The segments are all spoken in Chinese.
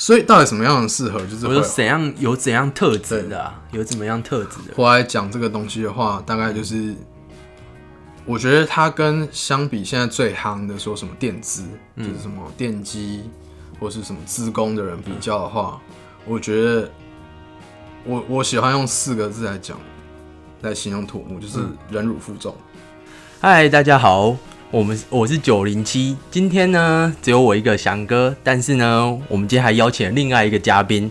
所以到底什么样的适合，就是我会说怎样有怎样特质的、啊，有怎么样特质的？回来讲这个东西的话，大概就是，我觉得它跟相比现在最夯的说什么电资，就是什么电机或是什么资工的人比较的话，我觉得我我喜欢用四个字来讲，来形容土木，就是忍辱负重。嗨，大家好，我们我是九零七，今天呢只有我一个翔哥，但是呢，我们今天还邀请了另外一个嘉宾，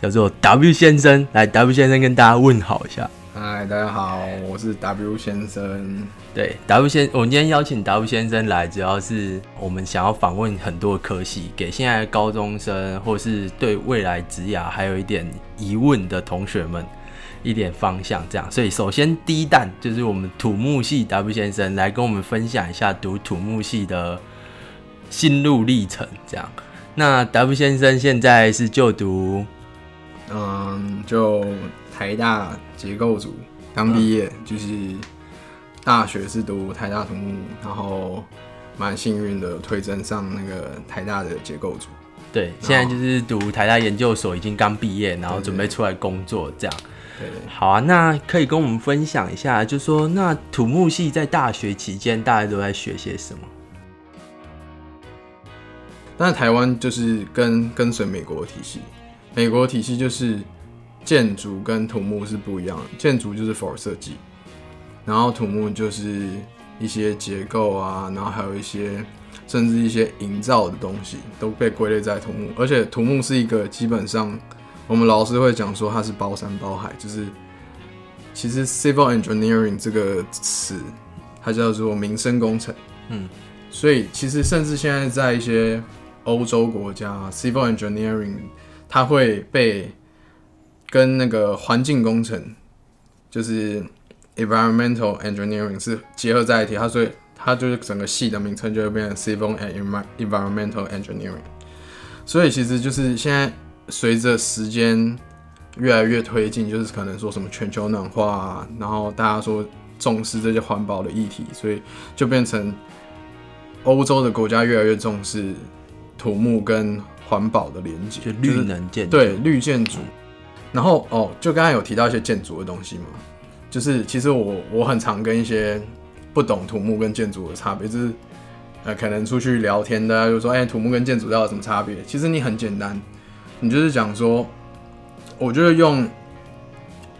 叫做 W 先生，来 W 先生跟大家问好一下。嗨，大家好，我是 W 先生。对，W 先，我们今天邀请 W 先生来，主要是我们想要访问很多科系，给现在的高中生或是对未来职涯还有一点疑问的同学们一点方向，这样。所以首先第一弹就是我们土木系 W 先生来跟我们分享一下读土木系的心路历程，这样。那 W 先生现在是就读嗯，就台大结构组刚毕业，就是大学是读台大土木，然后蛮幸运的推甄上那个台大的结构组。对，现在就是读台大研究所，已经刚毕业，然后准备出来工作，这样。好啊，那可以跟我们分享一下，就说那土木系在大学期间大家都在学些什么？但台湾就是跟跟随美国体系，美国体系就是建筑跟土木是不一样的，建筑就是 for 设计，然后土木就是一些结构啊，然后还有一些甚至一些营造的东西都被归类在土木，而且土木是一个基本上我们老师会讲说它是包山包海，就是其实 civil engineering 这个词它叫做民生工程，嗯，所以其实甚至现在在一些欧洲国家，civil engineering 它会被跟那个环境工程，就是 environmental engineering 是结合在一起，它所以它就是整个系的名称就会变成 civil and envi- environmental engineering。所以其实就是现在随着时间越来越推进，就是可能说什么全球暖化啊，然后大家说重视这些环保的议题，所以就变成欧洲的国家越来越重视土木跟环保的连接，就绿能建筑。对绿建筑。然后哦，就刚才有提到一些建筑的东西嘛，就是其实我我很常跟一些不懂土木跟建筑的差别，就是呃可能出去聊天的、啊，就说哎土木跟建筑到底有什么差别？其实你很简单，你就是讲说，我觉得用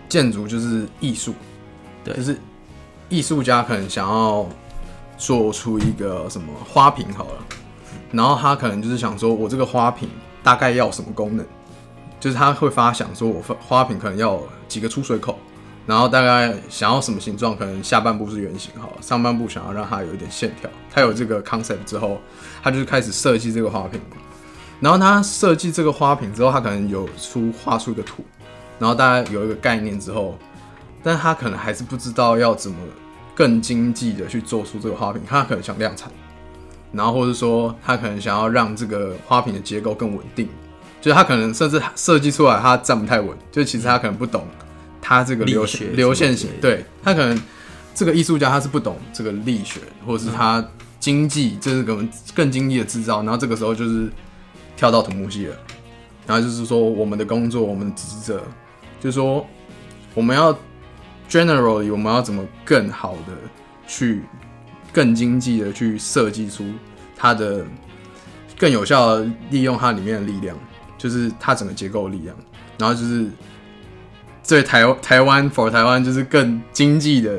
建筑就是艺术，对就是艺术家可能想要做出一个什么花瓶好了，然后他可能就是想说我这个花瓶大概要什么功能，就是他会发想说我花花瓶可能要几个出水口，然后大概想要什么形状，可能下半部是圆形好了，上半部想要让它有一点线条，他有这个 concept 之后，他就是开始设计这个花瓶。然后他设计这个花瓶之后，他可能有出画出一个图，然后大家有一个概念之后，但他可能还是不知道要怎么更经济的去做出这个花瓶，他可能想量产，然后或者说他可能想要让这个花瓶的结构更稳定，就是他可能甚至设计出来他站不太稳，就其实他可能不懂他这个流流线型对他可能这个艺术家他是不懂这个力学，或者是他经济，这是可能更经济的制造，然后这个时候就是跳到土木系了，然后就是说我们的工作，我们的职责，就是说我们要 generally 我们要怎么更好的去更经济的去设计出它的更有效的利用它里面的力量，就是它整个结构力量，然后就是对台台湾 for 台湾就是更经济的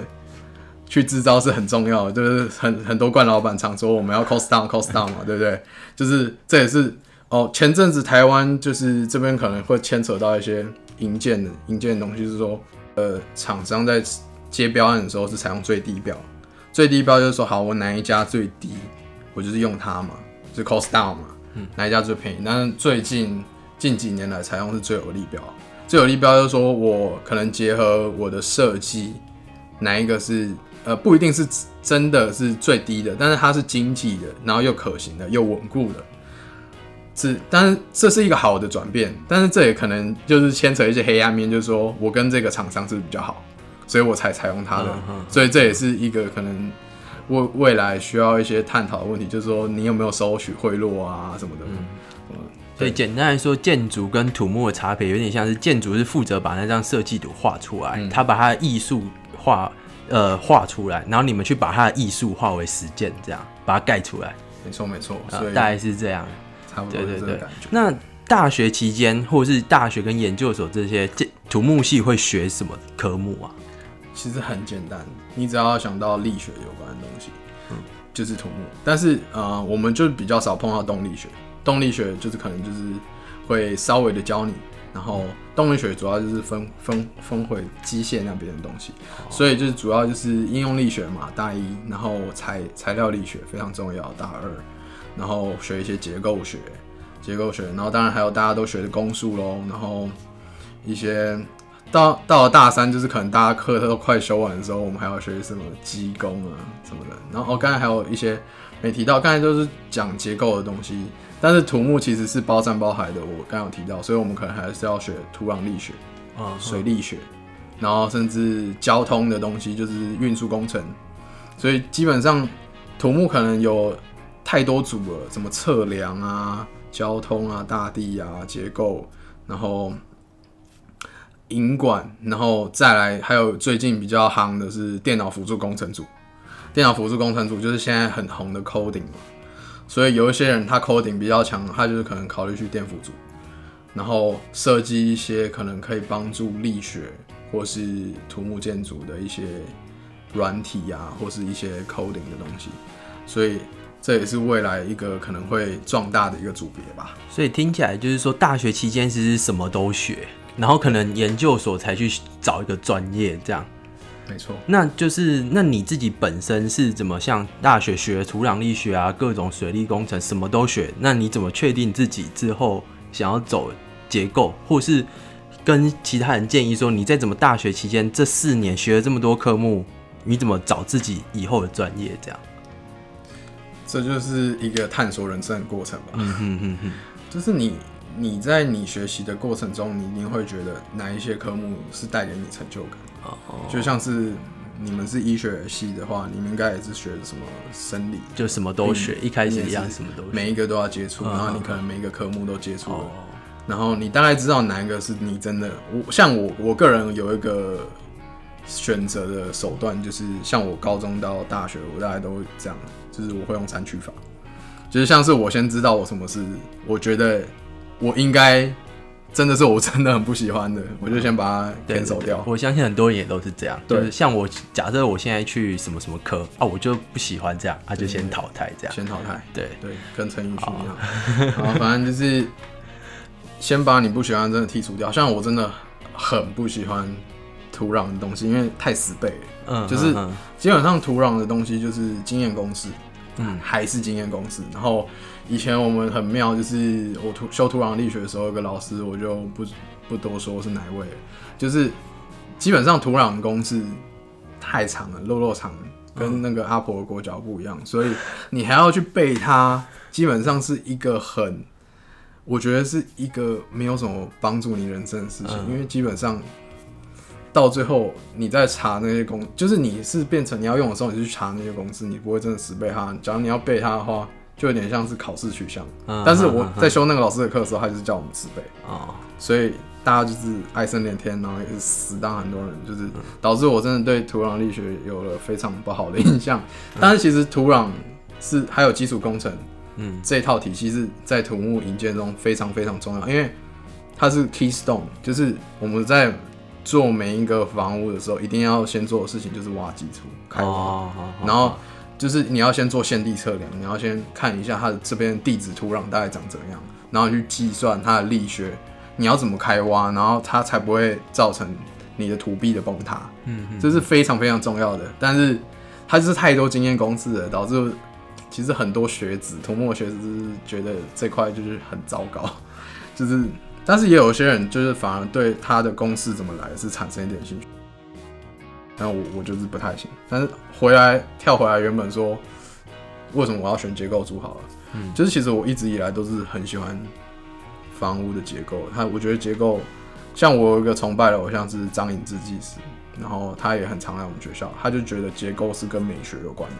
去制造是很重要的，就是很很多冠老板常说我们要 cost down cost down 嘛，对不对？就是这也是哦，前阵子台湾就是这边可能会牵扯到一些营建的营建的东西，就是说呃，厂商在接标案的时候是采用最低标，最低标就是说好，我哪一家最低，我就是用它嘛，就是 cost down 嘛，嗯哪一家最便宜？但是最近近几年来采用是最有利标，最有利标就是说我可能结合我的设计，哪一个是呃不一定是真的是最低的，但是它是经济的，然后又可行的，又稳固的。是，但是这是一个好的转变，但是这也可能就是牵扯一些黑暗面，就是说我跟这个厂商是比较好，所以我才采用它的，所以这也是一个可能未未来需要一些探讨的问题，就是说你有没有收取贿赂啊什么的，嗯，对，简单来说，建筑跟土木的差别有点像是建筑是负责把那张设计图画出来，嗯他把他的艺术画呃画出来，然后你们去把他的艺术化为实践，这样把它盖出来，没错没错，大概是这样。差不多对对对是这个感觉。那大学期间或者是大学跟研究所这些这土木系会学什么科目啊？其实很简单，你只要想到力学有关的东西，就是土木。但是呃，我们就比较少碰到动力学。动力学就是可能就是会稍微的教你，然后动力学主要就是分分分回机械那边的东西，所以就是主要就是应用力学嘛，大一，然后材材料力学非常重要，大二，然后学一些结构学，结构学，然后当然还有大家都学的公数喽，然后一些到到了大三，就是可能大家课都快修完的时候，我们还要学什么机工啊什么的。然后哦，刚才还有一些没提到，刚才就是讲结构的东西，但是土木其实是包山包海的。我刚刚有提到，所以我们可能还是要学土壤力学、啊，水力学，然后甚至交通的东西，就是运输工程。所以基本上土木可能有太多组了，什么测量啊、交通啊、大地啊、结构，然后引管，然后再来还有最近比较夯的是电脑辅助工程组。电脑辅助工程组就是现在很红的 coding 嘛，所以有一些人他 coding 比较强，他就是可能考虑去电辅组，然后设计一些可能可以帮助力学或是土木建筑的一些软体啊，或是一些 coding 的东西，所以这也是未来一个可能会壮大的一个组别吧。所以听起来就是说，大学期间其实什么都学，然后可能研究所才去找一个专业这样。没错，那就是那你自己本身是怎么像大学学土壤力学啊，各种水利工程什么都学？那你怎么确定自己之后想要走结构，或是跟其他人建议说，你在怎么大学期间这四年学了这么多科目，你怎么找自己以后的专业？这样，这就是一个探索人生的过程吧。就是你你在你学习的过程中，你一定会觉得哪一些科目是带给你成就感。哦，就像是你们是医学系的话，你们应该也是学什么生理，就什么都学，一开始一样什么都学。每一个都要接触，嗯然后你可能每一个科目都接触然后你大概知道哪一个是你真的。我像我我个人有一个选择的手段，就是像我高中到大学，我大概都会这样，就是我会用删去法，就是像是我先知道我什么是我觉得我应该真的是我真的很不喜欢的，我就先把它对 cancel 掉。我相信很多人也都是这样，对就是像我，假设我现在去什么什么科啊，我就不喜欢这样，啊，就先淘汰这样。先淘汰。对，对，跟陈奕迅一样。然后反正就是先把你不喜欢的真的剔除掉。像我真的很不喜欢土壤的东西，因为太死背了。嗯，就是嗯基本上土壤的东西就是经验公式，嗯还是经验公式。然后以前我们很妙，就是我土修土壤力学的时候，有个老师我就不不多说是哪一位了，就是基本上土壤公式太长了，肉肉长，跟那个阿婆的裹脚布一样，所以你还要去背它，基本上是一个很，我觉得是一个没有什么帮助你人生的事情，嗯因为基本上到最后你在查那些公，就是你是变成你要用的时候，你就去查那些公式，你不会真的死背它。假如你要背它的话，就有点像是考试取向。嗯但是我在修那个老师的课的时候，他就是叫我们死背，哦，所以大家就是爱生连天，然后也是死当很多人，就是导致我真的对土壤力学有了非常不好的印象。但是其实土壤是还有基础工程嗯这套体系是在土木营建中非常非常重要，因为它是 keystone，就是我们在做每一个房屋的时候，一定要先做的事情就是挖基础、开挖，哦，然后就是你要先做现地测量，你要先看一下它的这边地质土壤大概长怎样，然后去计算它的力学，你要怎么开挖，然后它才不会造成你的土壁的崩塌。嗯嗯这是非常非常重要的。但是它就是太多经验公式了，导致其实很多学子、土木的学子就是觉得这块就是很糟糕，就是但是也有些人就是反而对他的公式怎么来是产生一点兴趣。但我我就是不太行，但是回来跳回来原本说为什么我要选结构组好了，嗯。就是其实我一直以来都是很喜欢房屋的结构，他我觉得结构像我有一个崇拜的偶像是张颖志技师，然后他也很常来我们学校，他就觉得结构是跟美学有关。的，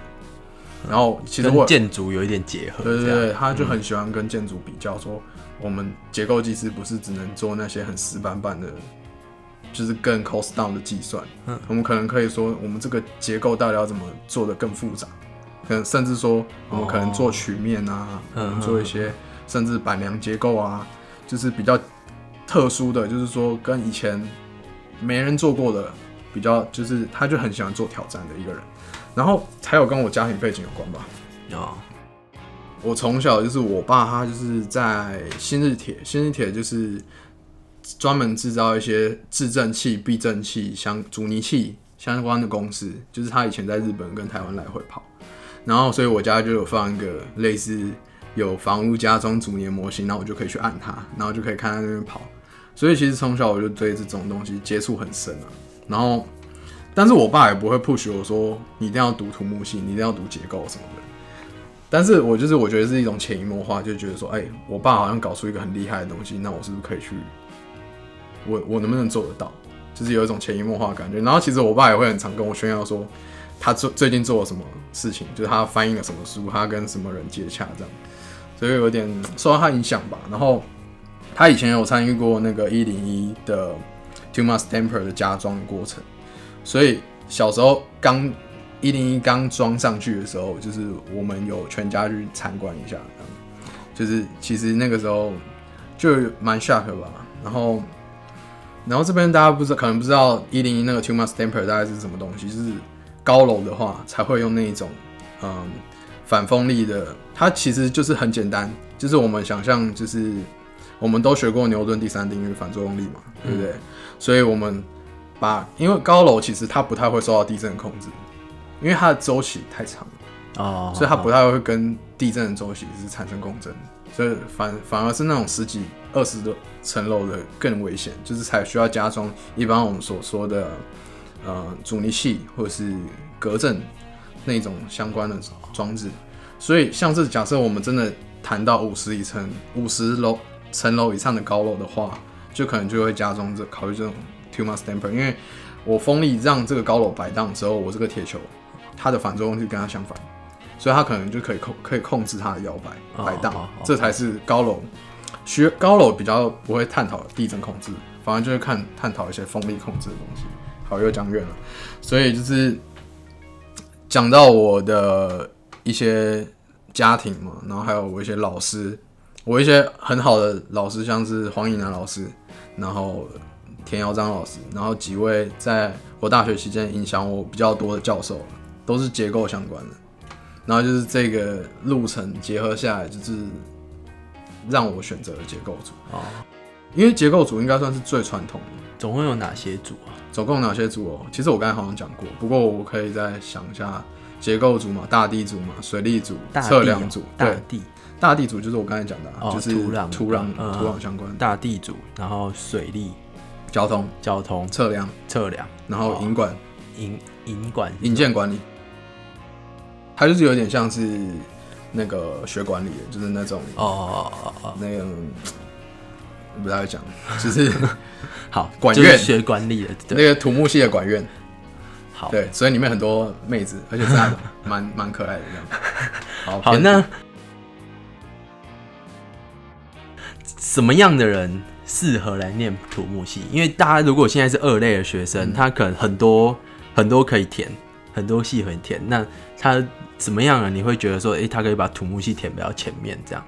然后其实我建筑有一点结合，对对对，他就很喜欢跟建筑比较，说我们结构技师不是只能做那些很死板板的，就是更 cost down 的计算。嗯我们可能可以说，我们这个结构到底要怎么做的更复杂？可能甚至说，我们可能做曲面啊，嗯我们做一些甚至板梁结构啊，就是比较特殊的，就是说跟以前没人做过的，比较就是他就很喜欢做挑战的一个人。然后还有跟我家庭背景有关吧。哦，我从小就是我爸，他就是在新日铁，新日铁就是专门制造一些制震器、避震器、相阻尼器相关的公司，就是他以前在日本跟台湾来回跑，然后所以我家就有放一个类似有房屋加装阻尼模型，然后我就可以去按它，然后就可以看它那边跑，所以其实从小我就对这种东西接触很深啊，然后。但是我爸也不会 push 我说你一定要读土木系，你一定要读结构什么的。但是我就是我觉得是一种潜移默化，就觉得说，哎、我爸好像搞出一个很厉害的东西，那我是不是可以去？我我能不能做得到？就是有一种潜移默化的感觉。然后其实我爸也会很常跟我炫耀说，他最最近做了什么事情，就是他翻译了什么书，他跟什么人接洽这样，所以有点受到他影响吧。然后他以前有参与过那个一零一的 Tuma Stamper 的加装过程，所以小时候刚一零一刚装上去的时候，就是我们有全家去参观一下，就是其实那个时候就蛮 shock 的吧。然后，然后这边大家不知道，可能不知道一零一那个 Tuma Stamper 大概是什么东西，就是高楼的话才会用那一种嗯反风力的，它其实就是很简单，就是我们想象就是我们都学过牛顿第三定律反作用力嘛，对不对？所以我们把因为高楼其实它不太会受到地震控制，因为它的周期太长了。哦，所以它不太会跟地震的周期是产生共振，所以反反而是那种十几、二十的层楼的更危险，就是才需要加装一般我们所说的呃阻尼器或者是隔震那种相关的装置。所以像是假设我们真的谈到五十以层、五十楼层楼以上的高楼的话，就可能就会加装这考虑这种 Tuma Stamper，因为我风力让这个高楼摆荡之后，我这个铁球它的反作用力跟它相反。所以他可能就可以控可以控制它的摇摆哦摆荡这才是高楼学高楼比较不会探讨地震控制，反而就是看探讨一些风力控制的东西。好，又讲远了，所以就是讲到我的一些家庭嘛，然后还有我一些老师，我一些很好的老师，像是黄以南老师，然后田耀章老师，然后几位在我大学期间影响我比较多的教授，都是结构相关的。然后就是这个路程结合下来，就是让我选择了结构组，哦，因为结构组应该算是最传统的。总共有哪些组啊？总共有哪些组哦？其实我刚才好像讲过，不过我可以再想一下，结构组嘛，大地组嘛，水利组、测量组，大，地。大地组就是我刚才讲的、啊，哦就是土壤土壤、嗯土壤相关，大地组，然后水利、交通、交通、测量，测量、然后引管、营营管、引建管理，它就是有点像是那个学管理的，就是那种哦哦哦哦，那个不太会讲，就是 好，管院就是学管理的，那对，个土木系的管院，好，对，所以里面很多妹子，而且是那种 蛮蛮可爱的这样。好，好，那什么样的人适合来念土木系？因为大家如果现在是二类的学嗯。生，他可能很多很多可以填，很多系可以填。那他怎么样呢？你会觉得说，诶、他可以把土木系填比较前面，这样？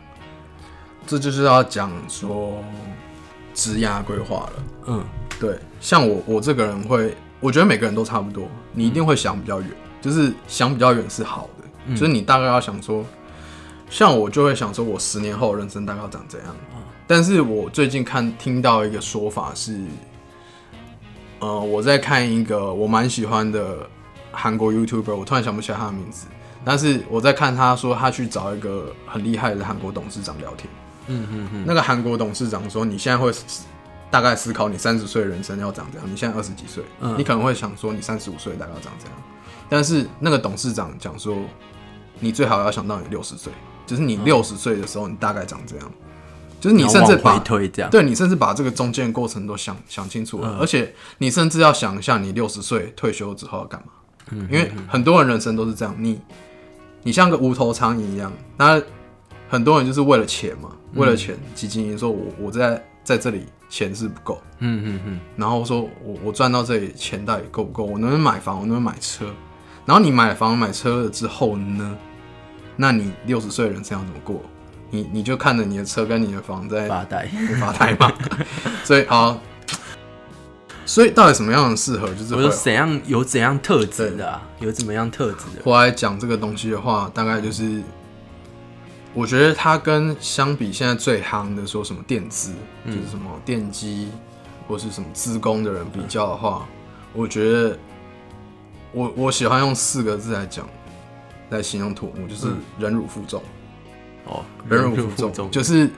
这就是要讲说职涯规划了。嗯，对，像我我这个人会，我觉得每个人都差不多，你一定会想比较远，就是想比较远是好的，嗯就是你大概要想说，像我就会想说，我十年后人生大概要长怎样。但是我最近看听到一个说法是，呃，我在看一个我蛮喜欢的韩国 YouTuber，我突然想不起来他的名字，但是我在看他说他去找一个很厉害的韩国董事长聊天。嗯嗯嗯，那个韩国董事长说：“你现在会大概思考你三十岁人生要长怎样？你现在二十几岁，嗯你可能会想说你三十五岁大概要长怎样？但是那个董事长讲说，你最好要想到你六十岁，就是你六十岁的时候你大概长这样？就是你甚至把回推这样，对你甚至把这个中间过程都想想清楚了，嗯而且你甚至要想一下你六十岁退休之后要干嘛。嗯因为很多人人生都是这样，你你像个无头苍蝇一样，那很多人就是为了钱嘛，为了钱基金营说我我在在这里钱是不够，嗯嗯嗯，然后说我我赚到这里钱到底够不够？我能不能买房？我能不能买车？然后你买房买车了之后呢？那你六十岁的人生要怎么过？你你就看着你的车跟你的房在发呆，发呆嘛。所以好，所以到底什么样的适合？就是我说怎样有怎样特质的、啊，有怎么样特质的？我来讲这个东西的话，大概就是，我觉得它跟相比现在最夯的说什么电资，就是什么电机或是什么资工的人比较的话，我觉得我我喜欢用四个字来讲，来形容土木，就是忍辱负重。哦，忍辱负负重，就是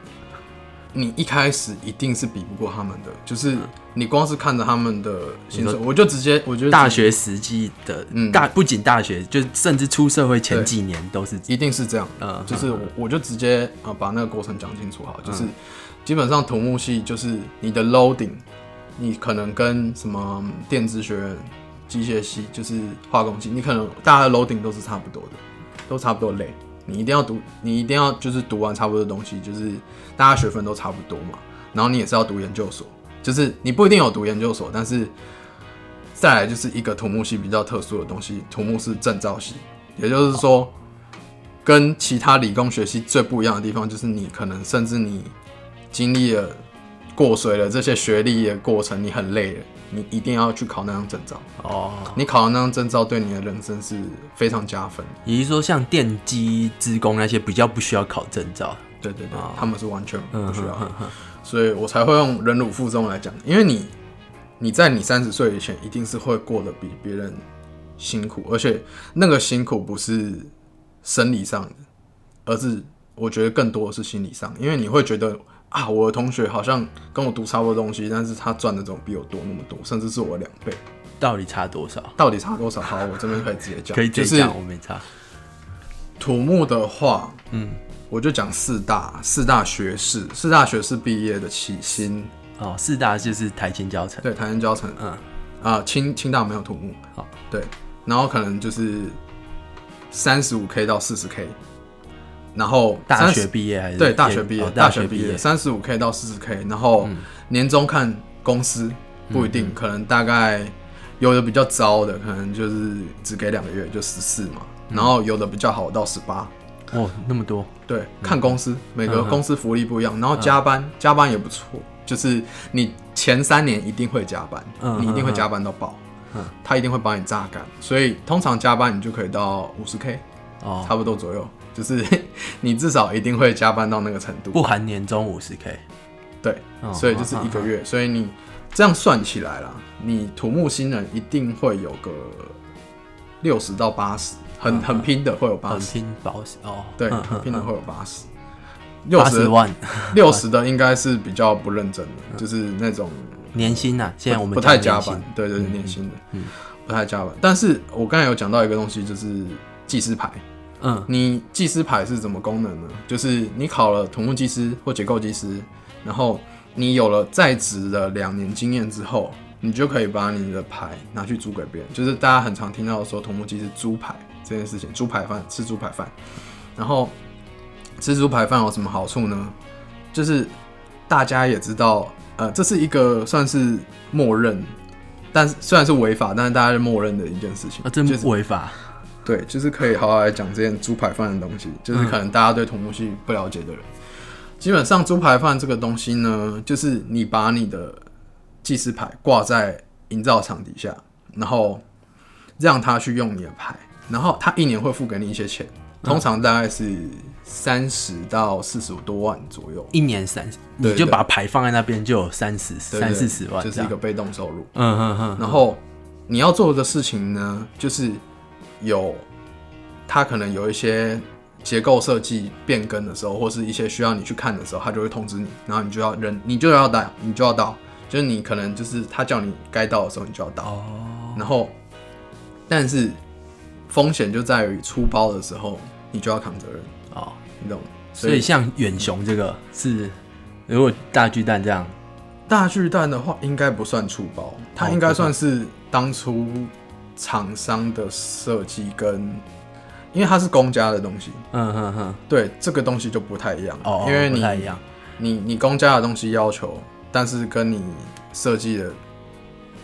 你一开始一定是比不过他们的，就是你光是看着他们的薪水，我就直接我觉得大学时期的嗯。大，不仅大学，就甚至出社会前几年都是，一定是这样，嗯，就是我我就直接啊、呃把那个过程讲清楚好，就是基本上土木系就是你的 loading，你可能跟什么电子学院、机械系就是化工系，你可能大家的 loading 都是差不多的，都差不多累。你一定要读，你一定要就是读完差不多的东西，就是大家学分都差不多嘛。然后你也是要读研究所，就是你不一定有读研究所，但是再来就是一个土木系比较特殊的东西，土木是证照系，也就是说，跟其他理工学系最不一样的地方，就是你可能甚至你经历了过水了这些学历的过程，你很累了，你一定要去考那张证照。哦，你考了那张证照，对你的人生是非常加分。也就是说，像电机、职工那些比较不需要考证照，对对对，哦他们是完全不需要嗯哼哼哼所以我才会用忍辱负重来讲，因为你你在你三十岁以前，一定是会过得比别人辛苦，而且那个辛苦不是生理上的，而是我觉得更多的是心理上的，因为你会觉得啊，我的同学好像跟我读差不多东西，但是他赚的总比我多那么多，甚至是我两倍，到底差多少？到底差多少？好，我这边可以直接讲，可以就是直接讲，我没差。土木的话，嗯，我就讲四大四大学士，四大学士毕业的起薪，哦，四大就是台青教程，对，台青教程，嗯，啊，清清大没有土木，好，对，然后可能就是三十五 K 到四十 K，然后大学毕业还是对大学毕业，哦大学学毕毕业三十五 K 到四十 K，然后嗯年终看公司不一定，可能大概有的比较糟的，可能就是只给两个月就十四嘛，嗯。然后有的比较好到十八。哦，那么多，对，看公司，每个公司福利不一样，然后加班，加班也不错，就是你前三年一定会加班，嗯你一定会加班到爆，嗯。他一定会把你榨干，所以通常加班你就可以到五十 K，哦，差不多左右，就是 你至少一定会加班到那个程度，不含年终五十 K，对，哦所以就是一个月，所以你这样算起来啦，你土木新人一定会有个六十到八十，很嗯很拼的会有八很十，拼保险哦，对，嗯很拼的嗯会有八十。六十万。六十的应该是比较不认真的，就是那种年薪呐，现在我们不太加班，对对年薪的，嗯。不太加班。但是我刚才有讲到一个东西，就是技师牌。嗯你技师牌是怎么功能呢？就是你考了土木技师或结构技师，然后你有了在职的两年经验之后，你就可以把你的牌拿去租给别人。就是大家很常听到说土木技师租牌这件事情，猪排饭吃猪排饭，然后吃猪排饭有什么好处呢？就是大家也知道，呃，这是一个算是默认，但是虽然是违法，但是大家是默认的一件事情，啊，真就是违法，对，就是可以好好来讲这件猪排饭的东西，就是可能大家对土木系不了解的人，基本上猪排饭这个东西呢，就是你把你的技师牌挂在营造厂底下，然后让他去用你的牌，然后他一年会付给你一些钱，通常大概是三十到四十多万左右，一年三十，你就把牌放在那边就有三十三四十万，就是一个被动收入。嗯嗯嗯，然后你要做的事情呢，就是有他可能有一些结构设计变更的时候，或是一些需要你去看的时候，他就会通知你，然后你就要人，你就要到，你就要到，就是你可能就是他叫你该到的时候，你就要到。哦，然后，但是风险就在于出包的时候，你就要扛责任，哦，你懂吗？所以像远雄这个是，如果大巨蛋这样，大巨蛋的话，应该不算出包，它哦应该算是当初厂商的设计跟，因为它是公家的东西，嗯哼哼，对这个东西就不太一样，哦，因为你不太一样，你你公家的东西要求，但是跟你设计的、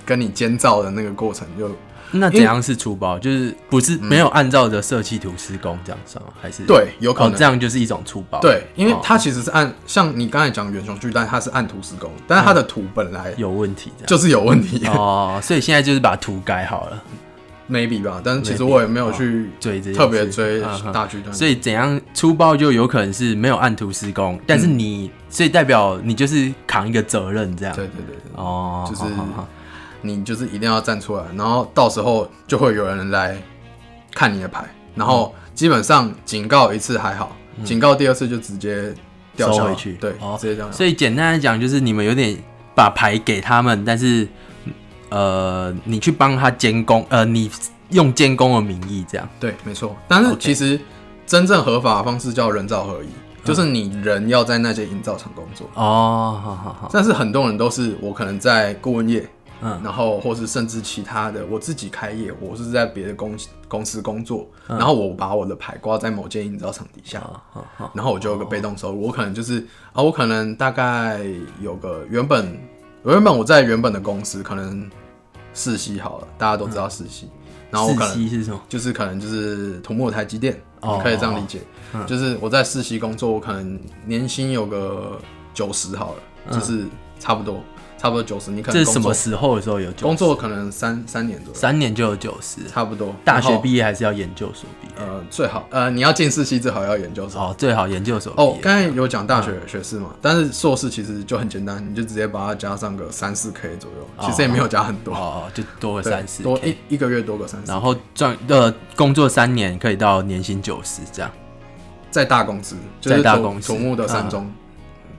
跟你监造的那个过程就那怎样是粗暴？就是不是没有按照着设计图施工这样算吗？还是？对，有可哦能、这样就是一种粗暴？，对，因为哦。它其实是按像你刚才讲远雄巨蛋，它是按图施工，但是它的图本来有问题。就是有问题、哦，所以现在就是把图改好了，maybe 吧，但是其实我也没有去追这些特别追大巨蛋，所以怎样粗暴就有可能是没有按图施工，但是你、所以代表你就是扛一个责任这样。对对对对，哦，就是好好好你就是一定要站出来，然后到时候就会有人来看你的牌，然后基本上警告一次还好，警告第二次就直接收回去。对，哦。直接这样。所以简单来讲，就是你们有点把牌给他们，但是呃，你去帮他监工，呃，你用监工的名义这样。对，没错。但是其实真正合法的方式叫人造合一，就是你人要在那些营造厂工作。哦，好好好，但是很多人都是我可能在顾问业，嗯然后或是甚至其他的，我自己开业，我是在别的公公司工作，然后我把我的牌挂在某间营造厂底下，然后我就有个被动收入。我可能就是啊，我可能大概有个原本原本我在原本的公司可能世袭好了，大家都知道世袭，然后我可能是什么？就是可能就是土木台积电，哦可以这样理解。就是我在世袭工作，我可能年薪有个九十好了，就是差不多差不多九十。你可能这是什么时候的时候有九工作可能三三年左右，三年就有九十，差不多。大学毕业还是要研究所毕业？呃最好呃你要进四系最好要研究所。哦，最好研究所哦，刚才有讲大学学士嘛，但是硕士其实就很简单，你就直接把它加上个三四 K 左右，其实也没有加很多，哦，就多个三四多一一个月多个三四。然后赚呃工作三年可以到年薪九十这样。在大公司，就是大公司土木的三中，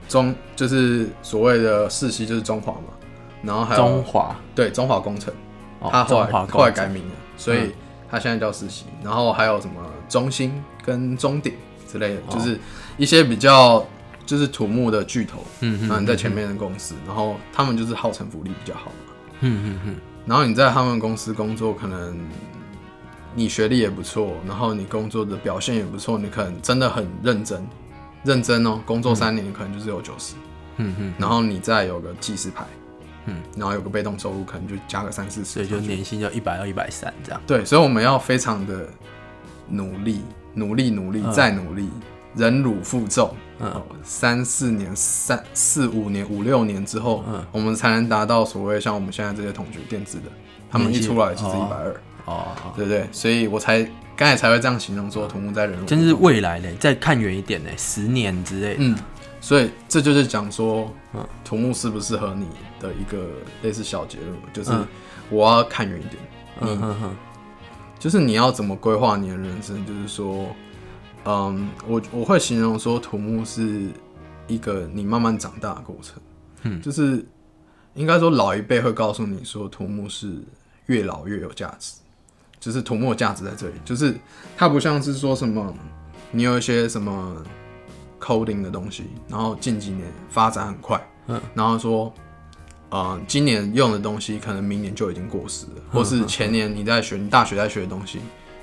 中就是所谓的世袭就是中华嘛，然后还有中华对中华工程，哦他后来后来改名了，所以他现在叫世袭，然后还有什么中兴跟中鼎之类的，哦就是一些比较就是土木的巨头，嗯嗯，在前面的公司，然后他们就是号称福利比较好嘛，嗯嗯嗯，然后你在他们公司工作，可能你学历也不错，然后你工作的表现也不错，你可能真的很认真，认真哦，工作三年，可能就是有九十、嗯嗯，然后你再有个技师牌，嗯，然后有个被动收入，可能就加个三四十，所以就年薪就一百到、一百三这样。对，所以我们要非常的努力，努力，努力，嗯。再努力，忍辱负重。嗯。哦，三四年、三四五年、五六年之后，嗯。我们才能达到所谓像我们现在这些同学电子的，他们一出来就是一哦百二，哦，对不对？所以我才刚才才会这样形容说土木在忍辱负重。真是未来嘞，再看远一点嘞，十年之类。的。嗯，所以这就是讲说嗯，土木适不适合你的一个类似小结论，就是嗯。我要看远一点，你嗯哼哼，就是你要怎么规划你的人生，就是说，嗯，我我会形容说土木是一个你慢慢长大的过程，嗯。就是应该说老一辈会告诉你说土木是越老越有价值，就是涂抹价值在这里，就是它不像是说什么你有一些什么 coding 的东西，然后近几年发展很快，嗯，然后说。呃，今年用的东西可能明年就已经过时了，或是前年你在学，你大学在学的东西，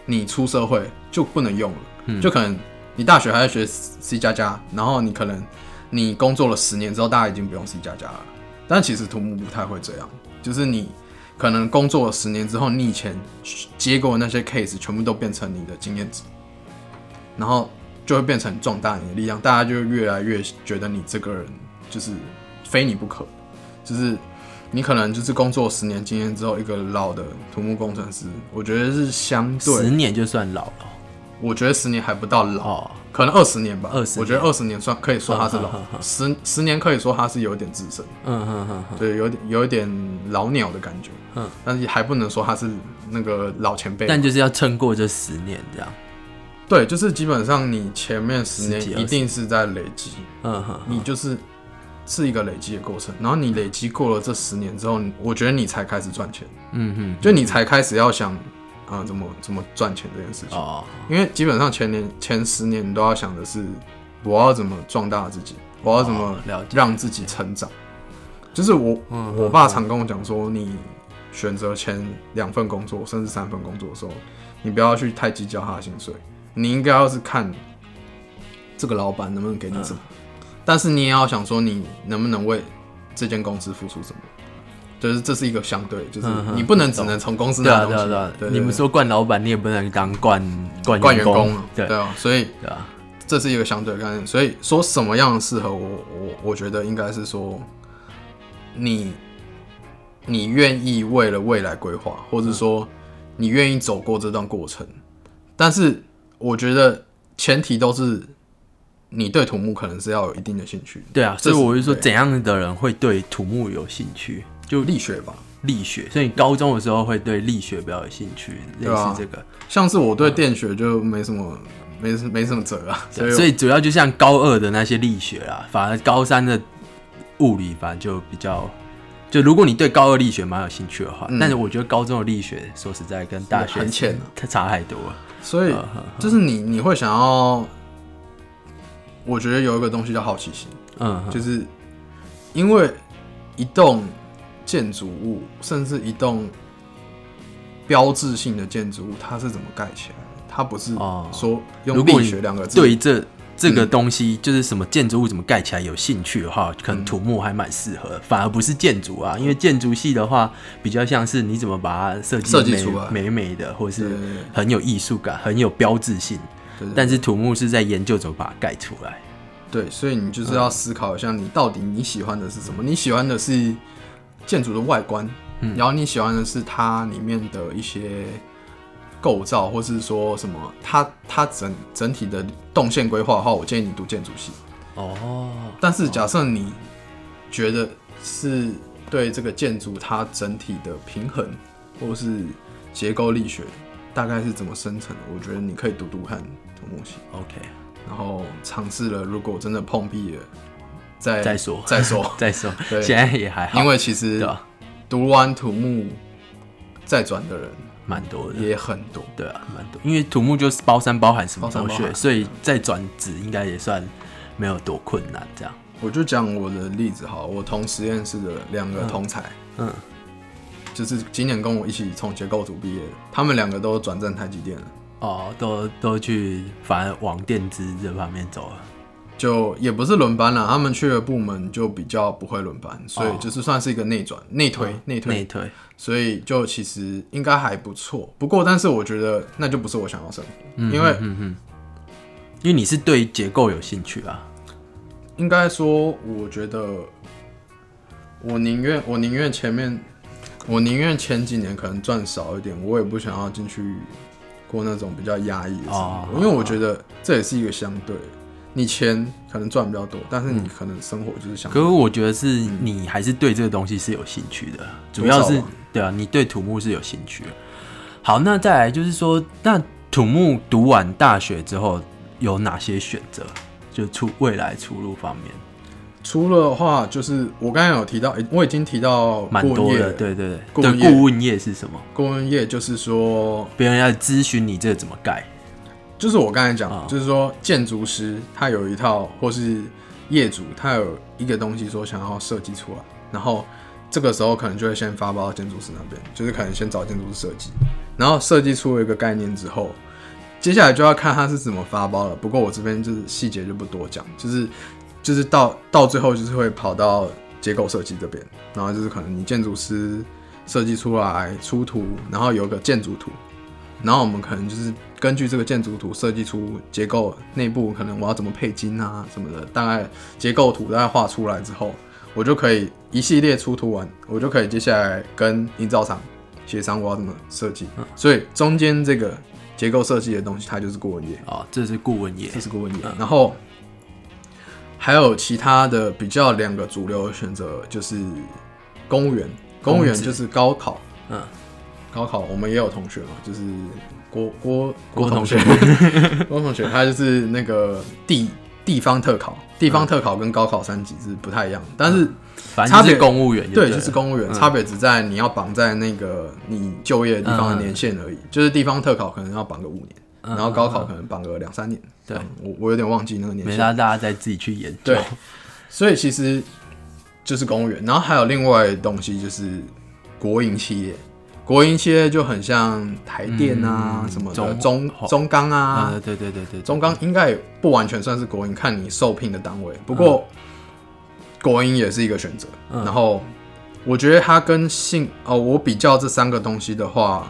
你出社会就不能用了，嗯就可能你大学还在学 C 加加，然后你可能你工作了十年之后，大家已经不用 C 加加了。但其实土木不太会这样，就是你可能工作了十年之后，你以前接过的那些 case 全部都变成你的经验值，然后就会变成壮大你的力量，大家就越来越觉得你这个人就是非你不可，就是你可能就是工作十年经验之后，一个老的土木工程师，我觉得是相对十，年就算老了。我觉得十年还不到老，哦。可能二十年吧。二十我觉得二十年算可以说他是老嗯嗯嗯，十十年可以说他是有点资深，嗯哼哼哼，对，有点有一点老鸟的感觉。嗯，但是还不能说他是那个老前辈。但就是要撑过这十年这样。对，就是基本上你前面十年一定是在累积，嗯哼，你就是是一个累积的过程。然后你累积过了这十年之后，我觉得你才开始赚钱，嗯哼，就你才开始要想啊、呃怎么怎么赚钱这件事情。哦，因为基本上前年前十年你都要想的是，我要怎么壮大自己，我要怎么哦了让自己成长。就是我嗯我爸常跟我讲说，你选择前两份工作甚至三份工作的时候，你不要去太计较他的薪水，你应该要是看这个老板能不能给你什么，但是你也要想说你能不能为这间公司付出什么。就是这是一个相对，就是你不能只能从公司对啊，拿东西。对啊，对啊。对你们说惯老板，你也不能当惯惯惯员工工，对对啊，所以对啊，这是一个相对的概念。所以说什么样适合我，我我觉得应该是说，你你愿意为了未来规划，或者说你愿意走过这段过程，但是我觉得前提都是你对土木可能是要有一定的兴趣，对啊。所以我就说，怎样的人会对土木有兴趣？就力学吧。力学，所以你高中的时候会对力学比较有兴趣，类对啊似这个。像是我对电学就没什么。没没什么辙啊，所以所以主要就像高二的那些力学啦，反而高三的物理反正就比较，就如果你对高二力学蛮有兴趣的话，嗯但是我觉得高中的力学说实在跟大学很浅啊它差太多了。所以就是你你会想要，我觉得有一个东西叫好奇心，嗯，嗯就是因为一栋建筑物，甚至一栋标志性的建筑物，它是怎么盖起来的？它不是哦说用力学两个字，对这这嗯个东西，就是什么建筑物怎么盖起来有兴趣的话，可能土木还蛮适合，反而不是建筑啊，因为建筑系的话，比较像是你怎么把它设计设计出来美美的，或是很有艺术感、很有标志性。但是土木是在研究怎么把它盖出来。对，所以你就是要思考一下，你到底你喜欢的是什么？你喜欢的是建筑的外观，嗯。然后你喜欢的是它里面的一些构造，或是说什么它它整整体的动线规划的话，我建议你读建筑系。哦，但是假设你觉得是对这个建筑它整体的平衡，或是结构力学大概是怎么生成的，我觉得你可以读读看土木系，OK，然后尝试了，如果真的碰壁了，再再说再说。再说，对现在也还好，因为其实读完土木再转的人蛮多的。也很多。对啊，蛮多，因为土木就是包山包海什么都学，包包所以再转职应该也算没有多困难。这样，我就讲我的例子哈，我同实验室的两个同才，嗯，就是今年跟我一起从结构组毕业的，他们两个都转战台积电了。哦，都都去反而往电资这方面走了。就也不是轮班啦，他们去的部门就比较不会轮班，所以哦就是算是一个内转、内推、内推，内推，所以就其实应该还不错。不过，但是我觉得那就不是我想要生活，因为嗯嗯，因为你是对结构有兴趣啊。应该说，我觉得我宁愿我宁愿前面，我宁愿前几年可能赚少一点，我也不想要进去过那种比较压抑的生活，哦因为我觉得这也是一个相对，你钱可能赚比较多，但是你可能生活就是相对可是我觉得是你还是对这个东西是有兴趣的，主要是对啊，你对土木是有兴趣的。好，那再来就是说，那土木读完大学之后有哪些选择？就出未来出路方面，除了的话，就是我刚才有提到，诶我已经提到蛮多的。对对对，对顾问业顾问业是什么？顾问业就是说，别人要咨询你这个怎么盖，就是我刚才讲，啊就是说建筑师他有一套，或是业主他有一个东西说想要设计出来，然后这个时候可能就会先发包到建筑师那边，就是可能先找建筑师设计，然后设计出了一个概念之后，接下来就要看他是怎么发包了。不过我这边就是细节就不多讲，就是就是到到最后就是会跑到结构设计这边，然后就是可能你建筑师设计出来出图，然后有个建筑图，然后我们可能就是根据这个建筑图设计出结构内部可能我要怎么配筋啊什么的，大概结构图大概画出来之后，我就可以一系列出图完，我就可以接下来跟营造厂协商我要怎么设计。所以中间这个结构设计的东西，它就是顾问业，哦，这是顾问业这。是顾问业。然后还有其他的比较两个主流的选择，就是公务员，公务员就是高考，嗯，高考我们也有同学嘛，就是郭郭郭同学郭同学他就是那个地地方特考，地方特考跟高考三级是不太一样，但是差别公务员对，就是公务员，嗯差别只在你要绑在那个你就业的地方的年限而已。就是地方特考可能要绑个五年，嗯然后高考可能绑个两三年。对，我我有点忘记那个年限。没让大家再自己去研究。对，所以其实就是公务员，然后还有另外东西就是国营企业。国营企业就很像台电啊、嗯什么的，中中中钢啊，啊，对对对对，中钢应该也不完全算是国营，看你受聘的单位。不过、国营也是一个选择。嗯然后我觉得它跟信哦，我比较这三个东西的话，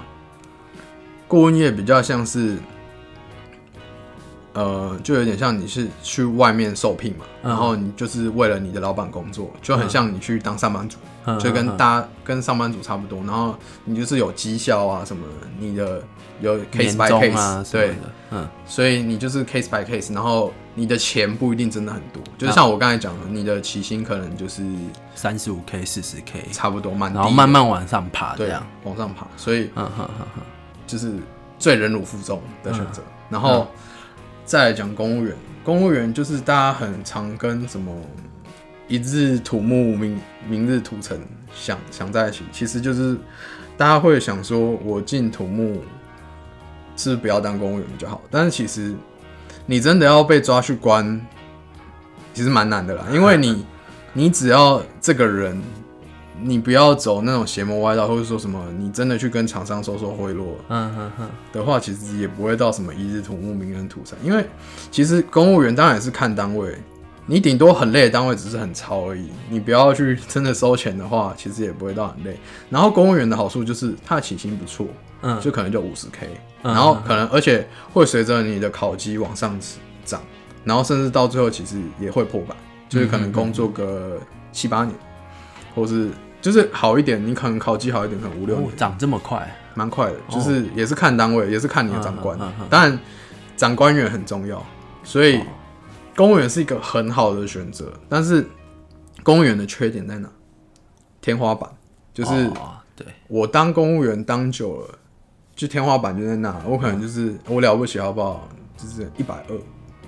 顾问业比较像是，呃，就有点像你是去外面受聘嘛，嗯。然后你就是为了你的老板工作，就很像你去当上班族，嗯。就跟嗯大家跟上班族差不多。然后你就是有绩效啊什么的，你的有 case by case，、啊对的，，嗯。所以你就是 case by case，然后你的钱不一定真的很多，就是像我刚才讲的，你的起薪可能就是三十五 K、四十 K，差不多蛮低的，然后慢慢往上爬这对样，往上爬，所以嗯哼哼哼，就是最忍辱负重的选嗯。择。然后再来讲公务员，公务员就是大家很常跟什么一日土木明明日土城想想在一起，其实就是大家会想说，我进土木是不是不要当公务员比较好？但是其实你真的要被抓去关，其实蛮难的啦，因为你你只要这个人。你不要走那种邪魔歪道，或者说什么，你真的去跟厂商收受贿赂嗯哼哼，的话，其实也不会到什么一日土木、名人土产，因为其实公务员当然也是看单位，你顶多很累的单位只是很超而已，你不要去真的收钱的话，其实也不会到很累。然后公务员的好处就是他的起薪不错，嗯，就可能就五十 K，嗯然后可能而且会随着你的考级往上涨，然后甚至到最后其实也会破百，就是可能工作个七八年，或是就是好一点，你可能考绩好一点，可能五六年哦，涨这么快，蛮快的，就是也是看单位，也是看你的长官嗯嗯嗯嗯。当然，长官员很重要，所以公务员是一个很好的选择。但是公务员的缺点在哪？天花板就是哦对，我当公务员当久了，就天花板就在那，我可能就是我了不起好不好？就是一百二，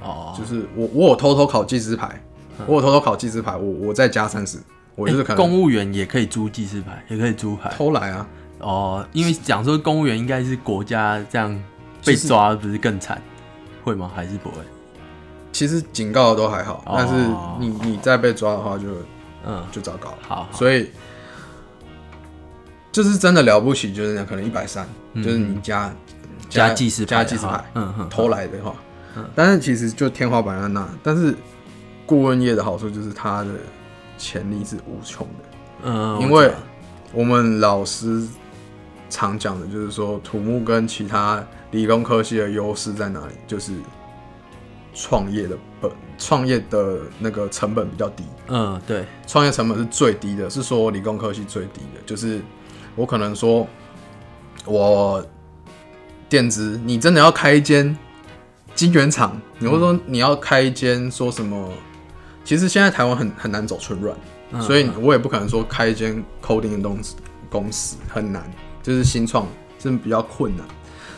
哦，就是我我有偷偷考技师牌，我有偷偷考技师牌，我我再加三十，我就是可能欸公务员也可以租技师牌，也可以租牌偷来啊。哦，因为讲说公务员应该是国家这样被抓，不是更惨？会吗？还是不会？其实警告的都还好，哦但是你你再被抓的话就嗯，就糟糕了。好，好所以就是真的了不起，就是那可能一百三，就是你加嗯加技师牌的话加技师牌，嗯哼偷来的话，但是其实就天花板在那。但是顾问业的好处就是它的潜力是无穷的，嗯，因为我们老师常讲的就是说，土木跟其他理工科系的优势在哪里？就是创业的本，创业的那个成本比较低。嗯，对，创业成本是最低的，是说理工科系最低的，就是我可能说，我电子，你真的要开一间晶圆厂，你会说你要开一间说什么？其实现在台湾很很难走纯软，嗯所以我也不可能说开一间 coding 的公司公司很难，就是新创是比较困难。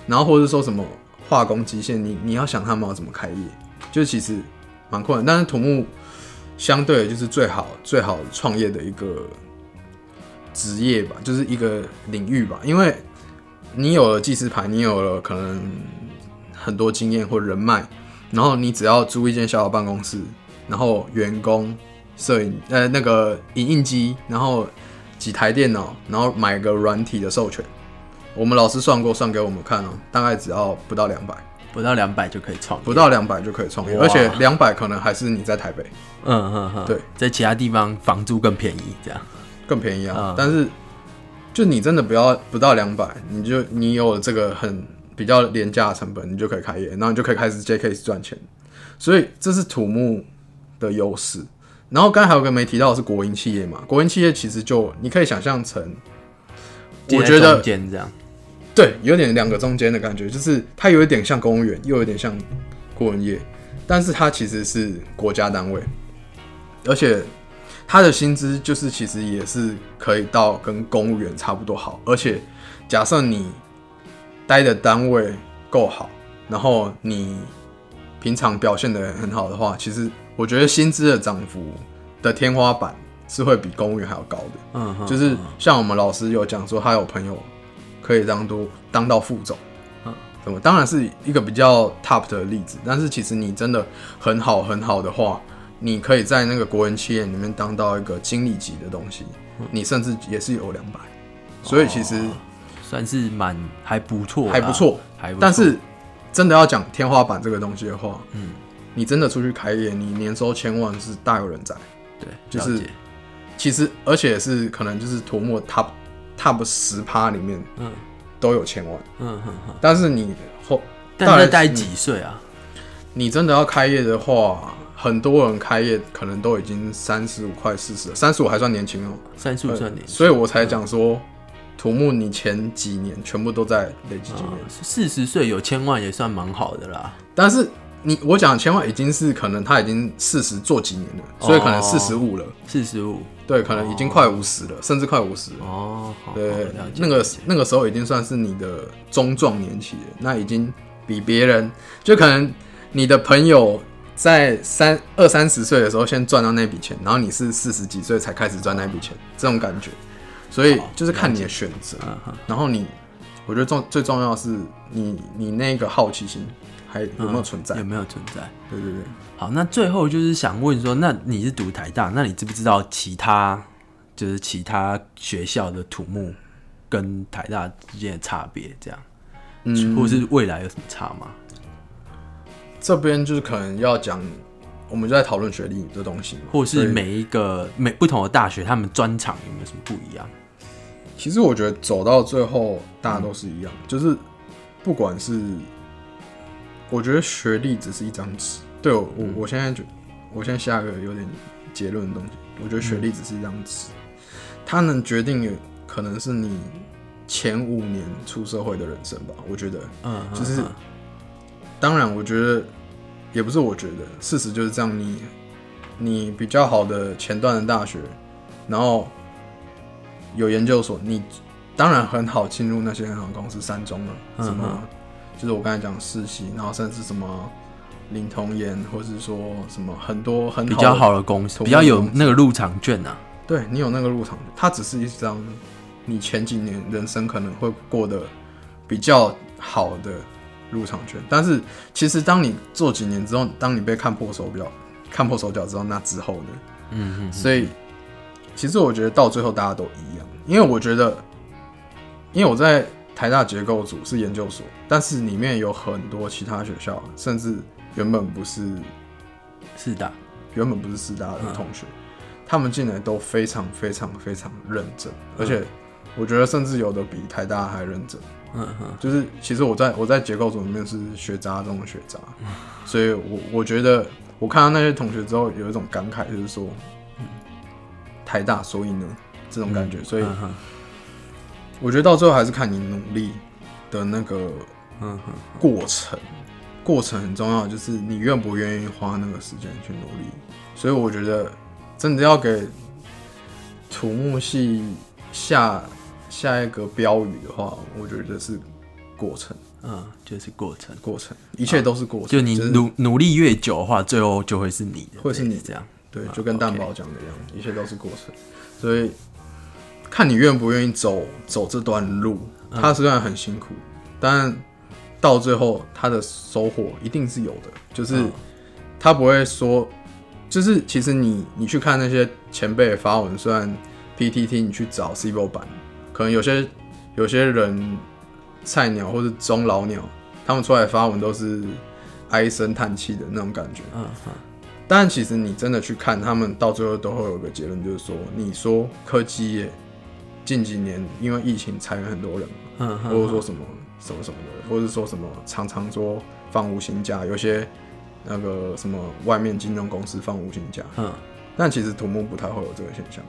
然后或者说什么化工机械，你你要想他们要怎么开业，就其实蛮困难。但是土木相对就是最好最好创业的一个职业吧，就是一个领域吧，因为你有了技师牌，你有了可能很多经验或人脉，然后你只要租一间小小办公室，然后员工、摄影呃那个影印机，然后几台电脑，然后买个软体的授权。我们老师算过，算给我们看哦、大概只要不到两百，不到两百就可以创业，不到两百就可以创业，而且两百可能还是你在台北。嗯嗯嗯，对，在其他地方房租更便宜，这样，更便宜啊。嗯但是就你真的不要不到两百，你就你有这个很比较廉价的成本，你就可以开业，然后你就可以开始接 case 赚钱。所以这是土木的优势。然后刚才还有个没提到的是国营企业嘛，国营企业其实就你可以想象成，我觉得这样，对，有点两个中间的感觉，就是它有一点像公务员，又有点像国营业，但是它其实是国家单位，而且它的薪资就是其实也是可以到跟公务员差不多好，而且假设你待的单位够好，然后你平常表现的很好的话，其实我觉得薪资的涨幅的天花板是会比公务员还要高的。嗯哼，就是像我们老师有讲说，他有朋友可以当多当到副总，嗯怎么？当然是一个比较 top 的例子，但是其实你真的很好很好的话，你可以在那个国营企业里面当到一个经理级的东西，你甚至也是有两百，所以其实算是蛮还不错啦，还不错。还不错。但是真的要讲天花板这个东西的话，嗯，你真的出去开业，你年收千万是大有人在。对，就是其实而且是可能就是土木 top top 十趴里面嗯都有千万，嗯哼哼。但是你后但是那大概几岁啊？你真的要开业的话，很多人开业可能都已经三十五快四十了，三十五还算年轻哦、三十五算年，所以我才讲说，土木你前几年全部都在累积经验，四十岁有千万也算蛮好的啦。但是你我讲千万已经是可能他已经四十做几年了，所以可能四十五了，四十五。对，可能已经快五十了，甚至快五十。哦，对，那个那个时候已经算是你的中壮年期了，那已经比别人就可能你的朋友在三二三十岁的时候先赚到那笔钱，然后你是四十几岁才开始赚那笔钱，这种感觉，所以就是看你的选择。然后你，我觉得重最重要的是你你那个好奇心还有没有存在？嗯有没有存在？对对对，好，那最后就是想问说，那你是读台大，那你知不知道其他就是其他学校的土木跟台大之间的差别？这样，嗯，或是未来有什么差吗？这边就是可能要讲，我们就在讨论学历这东西嘛，或是每一个每不同的大学，他们专长有没有什么不一样？其实我觉得走到最后，大家都是一样，就是不管是，我觉得学历只是一张纸。对我，我我现在就，我现在下个有点结论的东西，我觉得学历只是一张纸，它能决定的可能是你前五年出社会的人生吧。我觉得，嗯，就是嗯当然，我觉得也不是我觉得，事实就是这样。你你比较好的前段的大学，然后有研究所，你当然很好进入那些很好的公司，三中了，嗯什么、嗯就是我刚才讲世袭，然后甚至什么林同研，或是说什么很多很比较好的公司，比较有那个入场券啊。对你有那个入场券，它只是一张你前几年人生可能会过得比较好的入场券，但是其实当你做几年之后，当你被看破手表、看破手脚之后，那之后呢？嗯嗯，所以其实我觉得到最后大家都一样，因为我觉得，因为我在台大结构组是研究所，但是里面有很多其他学校，甚至原本不是四大，原本不是四大的嗯。同学，他们进来都非常非常非常认真，而且我觉得甚至有的比台大还认真。嗯哼，就是其实我在我在结构组里面是学渣中的学渣，所以我我觉得我看到那些同学之后有一种感慨，就是说，台大，所以呢？这种感觉，所以我觉得到最后还是看你努力的那个嗯哼，过程，过程很重要，就是你愿不愿意花那个时间去努力。所以我觉得真的要给土木系下下一个标语的话，我觉得是过程，嗯，就是过程。过程，一切都是过程。就你是努努力越久的话，最后就会是你的，会是你这样。对，啊就跟蛋宝讲的一样，一切都是过程。所以看你愿不愿意走走这段路，他虽然很辛苦，但到最后他的收获一定是有的。就是嗯他不会说，就是其实你你去看那些前辈的发文，虽然 PTT 你去找 c b o 版，可能有些有些人菜鸟或是中老鸟，他们出来发文都是唉声叹气的那种感觉。嗯哼，但其实你真的去看，他们到最后都会有个结论，就是说，你说科技业近几年因为疫情裁员很多人嘛，嗯哼，或者说什么什么什么的，或者说什么常常说放无薪假，有些那个什么外面金融公司放无薪假，嗯，但其实土木不太会有这个现象，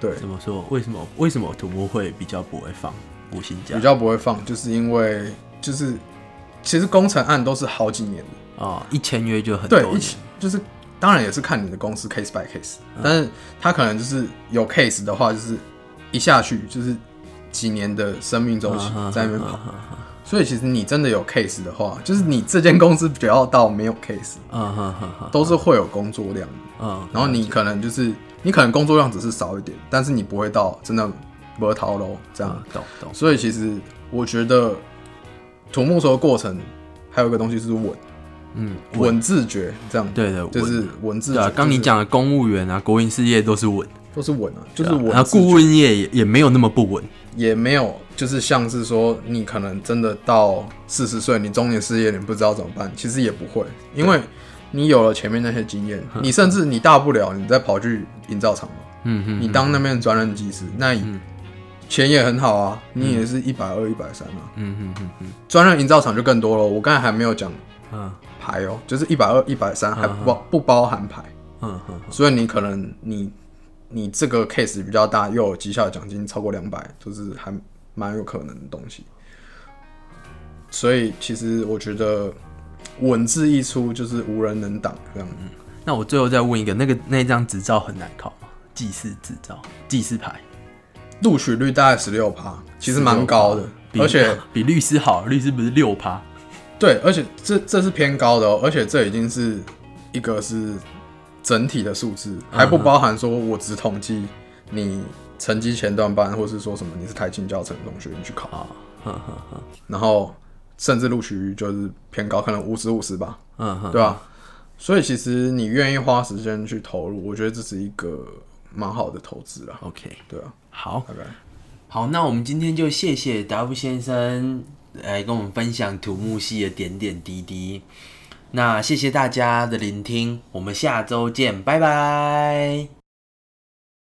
对，怎么说？为什么为什么土木会比较不会放无薪假？比较不会放，就是因为就是其实工程案都是好几年的。哦，一签约就很多对，年一起就是当然也是看你的公司 case by case，、但是他可能就是有 case 的话，就是一下去就是几年的生命周期在那边跑，所以其实你真的有 case 的话，就是你这间公司只要到没有 case，都是会有工作量的，嗯，然后你可能就是你可能工作量只是少一点，但是你不会到真的没逃喽这样。嗯，懂懂，所以其实我觉得土木说的过程还有一个东西是稳嗯，稳。自觉这样，对的，就是稳自觉。刚你讲的公务员啊，国营事业都是稳，都是稳啊，就是稳啊顾问业也也没有那么不稳，也没有，就是像是说，你可能真的到四十岁，你中年失业你不知道怎么办，其实也不会，因为你有了前面那些经验，你甚至你大不了你再跑去营造厂嘛，嗯嗯你当那边的专任技师，那钱也很好啊，你也是一百二、一百三啊，嗯嗯嗯嗯。专任营造厂就更多了。我刚才还没有讲嗯。牌哦，就是一百二、一百三还不包不包含牌，嗯嗯。所以你可能你你这个 case 比较大，又有绩效奖金超过两百，就是还蛮有可能的东西。所以其实我觉得文字一出就是无人能挡这样。那我最后再问一个，那个那张执照很难考吗？技师执照、技师牌，录取率大概十六趴，其实蛮高的，而且比律师好，律师不是六趴？对，而且这这是偏高的哦，而且这已经是一个是整体的数字，还不包含说我只统计你成绩前段班，或是说什么你是台青教程的同学你去考，然后甚至录取率就是偏高，可能五十五十吧，对吧、所以其实你愿意花时间去投入，我觉得这是一个蛮好的投资了，，OK，对啊，好，拜拜。好，那我们今天就谢谢达夫先生来跟我们分享土木系的点点滴滴。那谢谢大家的聆听，我们下周见，拜拜。